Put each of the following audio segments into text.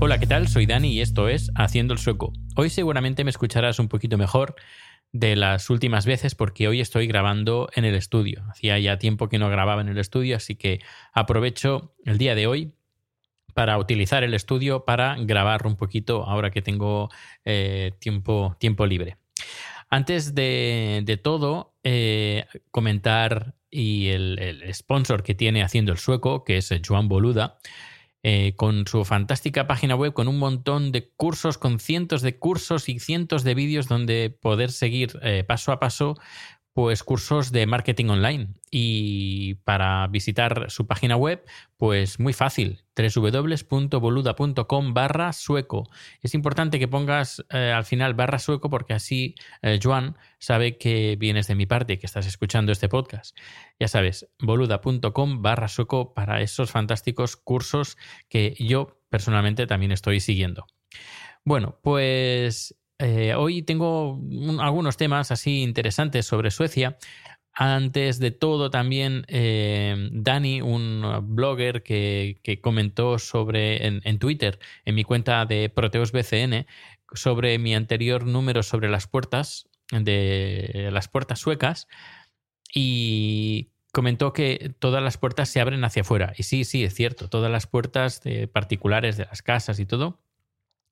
Hola, ¿qué tal? Soy Dani y esto es Haciendo el Sueco. Hoy seguramente me escucharás un poquito mejor de las últimas veces porque hoy estoy grabando en el estudio. Hacía ya tiempo que no grababa en el estudio, así que aprovecho el día de hoy para utilizar el estudio para grabar un poquito ahora que tengo eh, tiempo, tiempo libre. Antes de, todo, eh, comentar y el, el sponsor que tiene haciendo el sueco, que es Joan Boluda, eh, con su fantástica página web, con un montón de cursos, con cientos de cursos y cientos de vídeos donde poder seguir eh, paso a paso pues cursos de marketing online. Y para visitar su página web pues muy fácil www.boluda.com barra sueco. Es importante que pongas eh, al final barra sueco porque así eh, Joan sabe que vienes de mi parte que estás escuchando este podcast. Ya sabes boluda.com barra sueco para esos fantásticos cursos que yo personalmente también estoy siguiendo. Bueno pues eh, hoy tengo un- algunos temas así interesantes sobre Suecia. Antes de todo, también eh, Dani, un blogger que, comentó sobre en, Twitter, en mi cuenta de Proteus BCN, sobre mi anterior número sobre las puertas de las puertas suecas y comentó que todas las puertas se abren hacia afuera. Y sí, sí, es cierto, todas las puertas de particulares de las casas y todo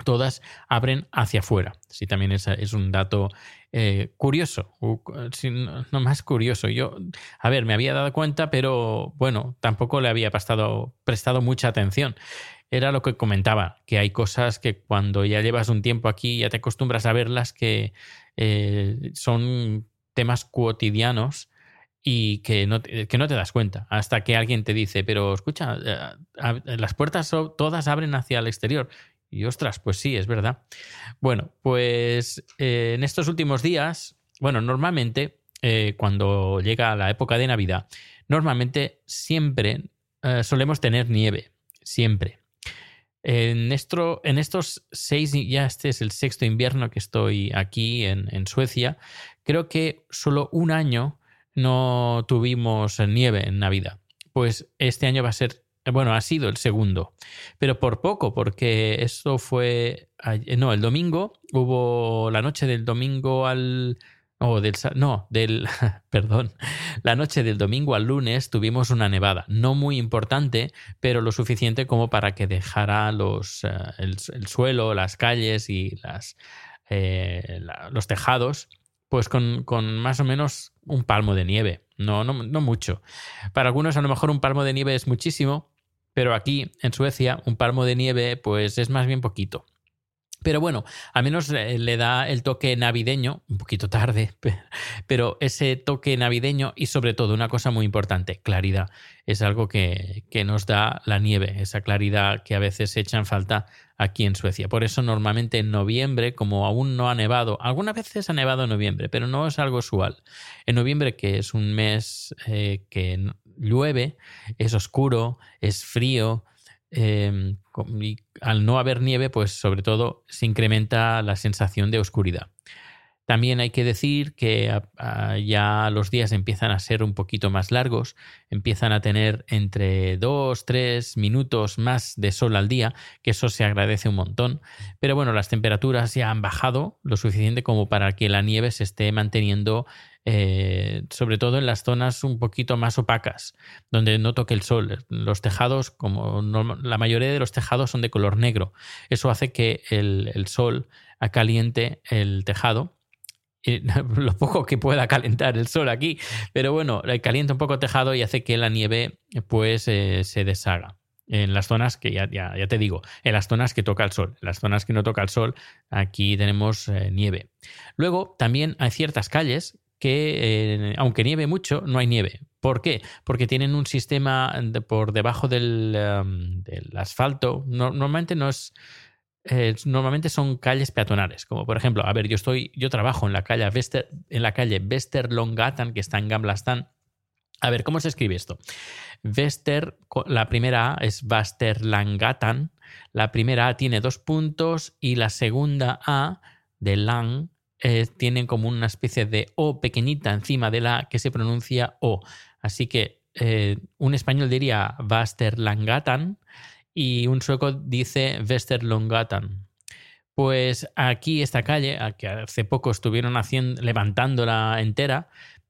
todas abren hacia afuera. Sí, también es, es un dato eh, curioso, no más curioso. Yo, a ver, me había dado cuenta, pero bueno, tampoco le había prestado, prestado mucha atención. Era lo que comentaba, que hay cosas que cuando ya llevas un tiempo aquí ya te acostumbras a verlas que eh, son temas cotidianos y que no, te, que no te das cuenta hasta que alguien te dice, pero escucha, eh, las puertas todas abren hacia el exterior. Y ostras, pues sí, es verdad. Bueno, pues eh, en estos últimos días, bueno, normalmente eh, cuando llega la época de Navidad, normalmente siempre eh, solemos tener nieve, siempre. En, esto, en estos seis, ya este es el sexto invierno que estoy aquí en, en Suecia, creo que solo un año no tuvimos nieve en Navidad. Pues este año va a ser, bueno, ha sido el segundo, pero por poco, porque eso fue, no, el domingo, hubo la noche del domingo al, o del, no, del, perdón, la noche del domingo al lunes tuvimos una nevada, no muy importante, pero lo suficiente como para que dejara los, eh, el, el suelo, las calles y las, eh, los tejados, pues con, con más o menos un palmo de nieve, no, no, no mucho. Para algunos a lo mejor un palmo de nieve es muchísimo, pero aquí en Suecia un palmo de nieve pues es más bien poquito. Pero bueno, al menos eh, le da el toque navideño, un poquito tarde, pe- pero ese toque navideño y sobre todo una cosa muy importante, claridad. Es algo que, que nos da la nieve, esa claridad que a veces echa en falta aquí en Suecia. Por eso normalmente en noviembre, como aún no ha nevado, algunas veces ha nevado en noviembre, pero no es algo usual. En noviembre, que es un mes eh, que llueve, es oscuro, es frío, con- y al no haber nieve, pues sobre todo se incrementa la sensación de oscuridad. También hay que decir que ya los días empiezan a ser un poquito más largos, empiezan a tener entre dos, tres minutos más de sol al día, que eso se agradece un montón. Pero bueno, las temperaturas ya han bajado lo suficiente como para que la nieve se esté manteniendo, eh, sobre todo en las zonas un poquito más opacas, donde no toque el sol. Los tejados, como la mayoría de los tejados son de color negro, eso hace que el, el sol caliente el tejado lo poco que pueda calentar el sol aquí, pero bueno, eh, calienta un poco el tejado y hace que la nieve pues eh, se deshaga. En las zonas que ya, ya, te digo, en las zonas que toca el sol. En las zonas que no toca el sol, aquí tenemos eh, nieve. Luego, también hay ciertas calles que, eh, aunque nieve mucho, no hay nieve. ¿Por qué? Porque tienen un sistema por debajo del, um, del asfalto. normalmente no es. Eh, normalmente son calles peatonales, como por ejemplo, a ver, yo estoy, yo trabajo en la calle Vester, en la calle que está en Gamblastan, a ver, ¿cómo se escribe esto? Vester, la primera A es Vasterlangatan. La primera A tiene dos puntos y la segunda A de Lang eh, tiene como una especie de O pequeñita encima de la que se pronuncia O. Así que eh, un español diría Vasterlangatan y un sueco dice Westerlongatan. Pues aquí esta calle, que hace poco estuvieron haciendo, levantándola entera,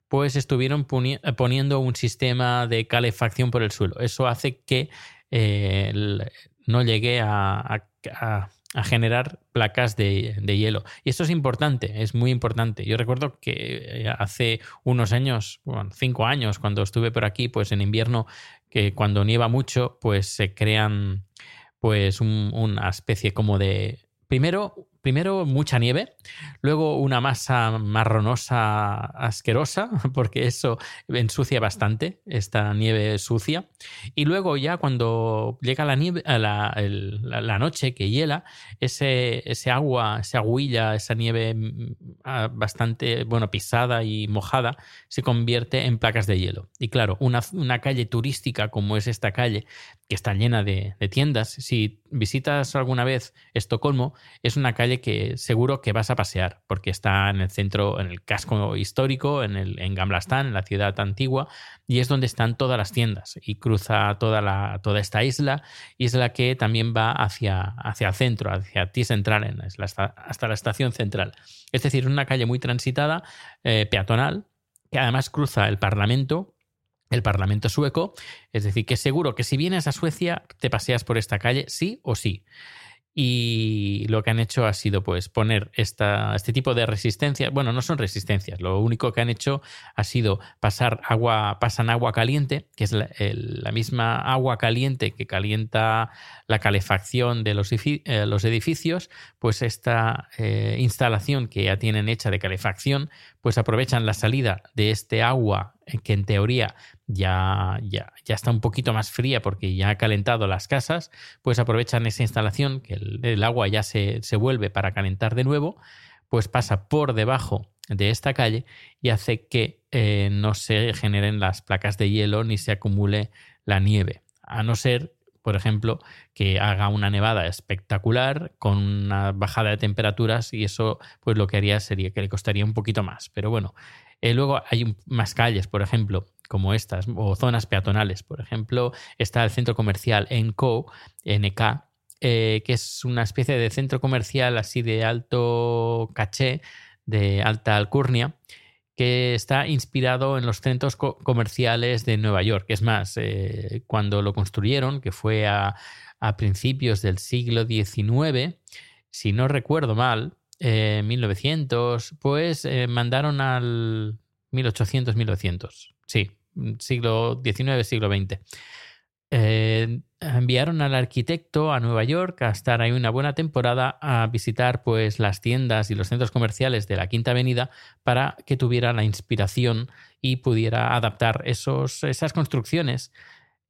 pues estuvieron poniendo un sistema de calefacción por el suelo. Eso hace que eh, no llegue a, generar placas de, hielo. Y esto es importante, es muy importante. Yo recuerdo que eh, hace unos años, cinco años, cuando estuve por aquí, pues en invierno, que cuando nieva mucho, pues se crean pues una especie como de... Primero, primero mucha nieve, luego una masa marronosa asquerosa, porque eso ensucia bastante, esta nieve sucia, y luego ya cuando llega la, nieve, la, la, noche que hiela, ese, agua, esa aguilla, esa nieve mm, ah, bastante, bueno, pisada y mojada, se convierte en placas de hielo. Y claro, una, una calle turística como es esta calle, que está llena de, tiendas. Si visitas alguna vez Estocolmo, es una calle que seguro que vas a pasear, porque está en el centro, en el casco histórico, en, el, en Gamlastan, en la ciudad antigua, y es donde están todas las tiendas. Y cruza toda, la, toda esta isla, isla que también va hacia, hacia el centro, hacia T Central, hasta la estación central. Es decir, una calle muy transitada, eh, peatonal, que además cruza el Parlamento el Parlamento sueco. Es decir, que seguro que si vienes a Suecia te paseas por esta calle, sí o sí. Y lo que han hecho ha sido pues poner esta, este tipo de resistencias. Bueno, no son resistencias. Lo único que han hecho ha sido pasar agua, pasan agua caliente, que es la, misma agua caliente que calienta la calefacción de los, eh, edificios. Pues esta eh, instalación que ya tienen hecha de calefacción, pues aprovechan la salida de este agua que en teoría ya, ya, ya, está un poquito más fría porque ya ha calentado las casas, pues aprovechan esa instalación, que el, agua ya se, vuelve para calentar de nuevo, pues pasa por debajo de esta calle y hace que eh, no se generen las placas de hielo ni se acumule la nieve. A no ser, por ejemplo, que haga una nevada espectacular con una bajada de temperaturas y eso pues lo que haría sería que le costaría un poquito más. Pero bueno, eh, luego hay más calles, por ejemplo, como estas, o zonas peatonales. Por ejemplo, está el centro comercial NCO, NK, eh, que es una especie de centro comercial así de alto caché, de alta alcurnia, que está inspirado en los centros comerciales de Nueva York. Es más, eh, cuando lo construyeron, que fue a, principios del siglo XIX, si no recuerdo mal, 1900, pues eh, mandaron al 1800-1900. Sí, siglo XIX, siglo XX. Eh, enviaron al arquitecto a Nueva York a estar ahí una buena temporada a visitar pues las tiendas y los centros comerciales de la Quinta Avenida para que tuviera la inspiración y pudiera adaptar esos, esas construcciones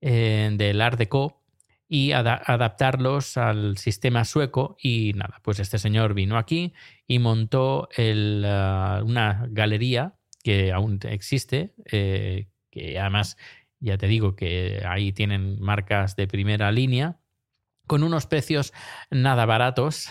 eh, del Art Deco y adaptarlos al sistema sueco y nada, pues este señor vino aquí y montó ah, una galería que aún existe, eh, que además ya te digo que ahí tienen marcas de primera línea, con unos precios nada baratos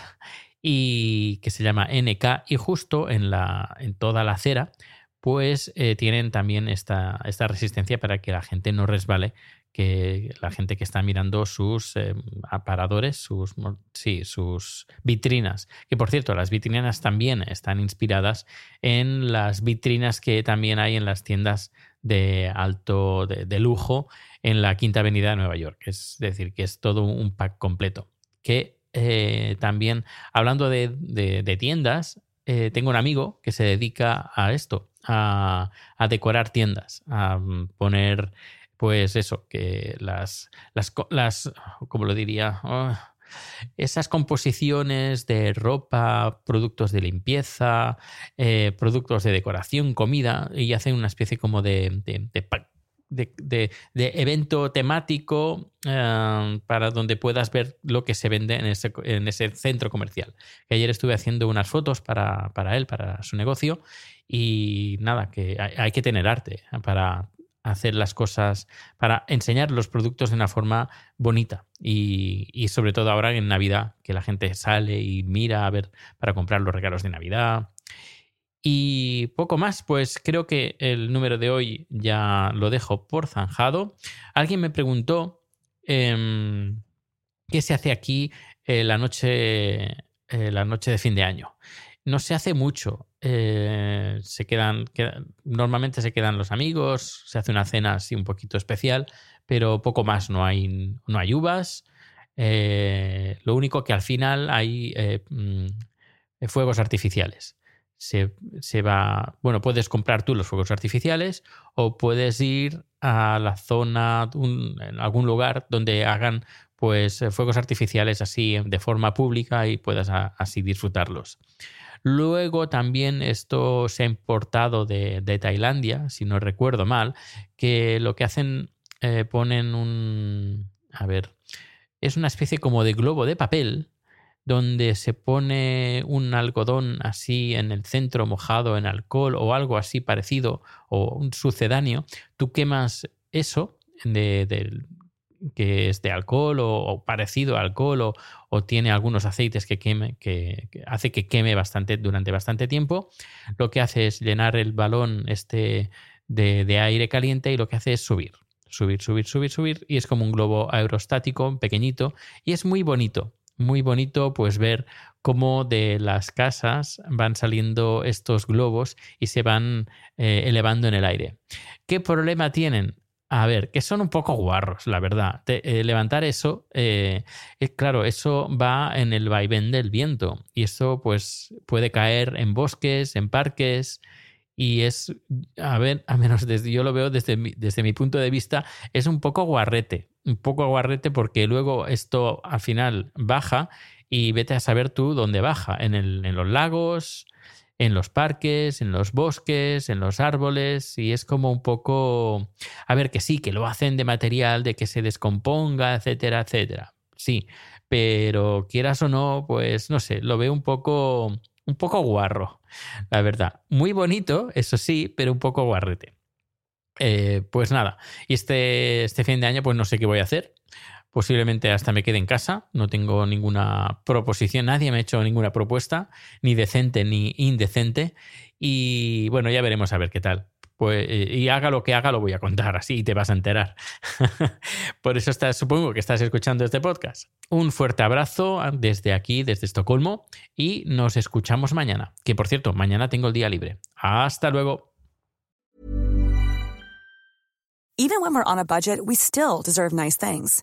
y que se llama NK y justo en, la, en toda la acera pues eh, tienen también esta, esta resistencia para que la gente no resbale que la gente que está mirando sus eh, aparadores, sus, sí, sus vitrinas. Que por cierto, las vitrinas también están inspiradas en las vitrinas que también hay en las tiendas de alto, de, lujo en la Quinta Avenida de Nueva York. Es decir, que es todo un pack completo. Que eh, también, hablando de, tiendas, eh, tengo un amigo que se dedica a esto, a, decorar tiendas, a poner pues eso, que las, las, las ¿cómo lo diría? Oh, esas composiciones de ropa, productos de limpieza, eh, productos de decoración, comida, y hacen una especie como de, de, evento temático eh, para donde puedas ver lo que se vende en ese, en ese centro comercial. ayer estuve haciendo unas fotos para, para, él, para su negocio, y nada, que hay que tener arte para hacer las cosas, para enseñar los productos de una forma bonita y, sobre todo ahora en Navidad, que la gente sale y mira a ver para comprar los regalos de Navidad. Y poco más, pues creo que el número de hoy ya lo dejo por zanjado. Alguien me preguntó em, qué se hace aquí eh, la, noche, eh, la noche de fin de año. No se hace mucho. Eh, se quedan, normalmente se quedan los amigos, se hace una cena así un poquito especial, pero poco más, no hay, no hay uvas. Eh, lo único que al final hay eh, mm, fuegos artificiales. Se, va, bueno, puedes comprar tú los fuegos artificiales o puedes ir a la zona, en algún lugar donde hagan pues fuegos artificiales así de forma pública y puedas así disfrutarlos. Luego también esto se ha importado de, Tailandia, si no recuerdo mal, que lo que hacen, eh, ponen un... A ver, es una especie como de globo de papel donde se pone un algodón así en el centro mojado en alcohol o algo así parecido o un sucedáneo, tú quemas eso de, que es de alcohol o, parecido a alcohol o, tiene algunos aceites que, queme, que, hace que queme bastante durante bastante tiempo, lo que hace es llenar el balón este de, aire caliente y lo que hace es subir, subir, subir, subir, subir y es como un globo aerostático pequeñito y es muy bonito, muy bonito pues ver cómo de las casas van saliendo estos globos y se van eh, elevando en el aire. ¿Qué problema tienen? A ver, que son un poco guarros, la verdad. Eh, levantar eso, eh, claro, eso va en el vaivén del viento y eso pues puede caer en bosques, en parques y es, a ver, a menos desde, yo lo veo desde mi, desde mi punto de vista, es un poco guarrete, un poco guarrete porque luego esto al final baja y vete a saber tú dónde baja, en, el, en los lagos, en los parques, en los bosques, en los árboles, y es como un poco, a ver, que sí, que lo hacen de material, de que se descomponga, etcétera, etcétera. Sí, pero quieras o no, pues no sé, lo veo un poco, un poco guarro, la verdad. Muy bonito, eso sí, pero un poco guarrete. Eh, pues nada, y este, este fin de año, pues no sé qué voy a hacer. Posiblemente hasta me quede en casa, no tengo ninguna proposición, nadie me ha hecho ninguna propuesta, ni decente ni indecente. Y bueno, ya veremos a ver qué tal. Pues, eh, y haga lo que haga, lo voy a contar así te vas a enterar. Por eso supongo que estás escuchando este podcast. Un fuerte abrazo desde aquí, desde Estocolmo, y nos escuchamos mañana. Que por cierto, mañana tengo el día libre. Hasta luego. Even when we're on a budget, we still deserve nice things.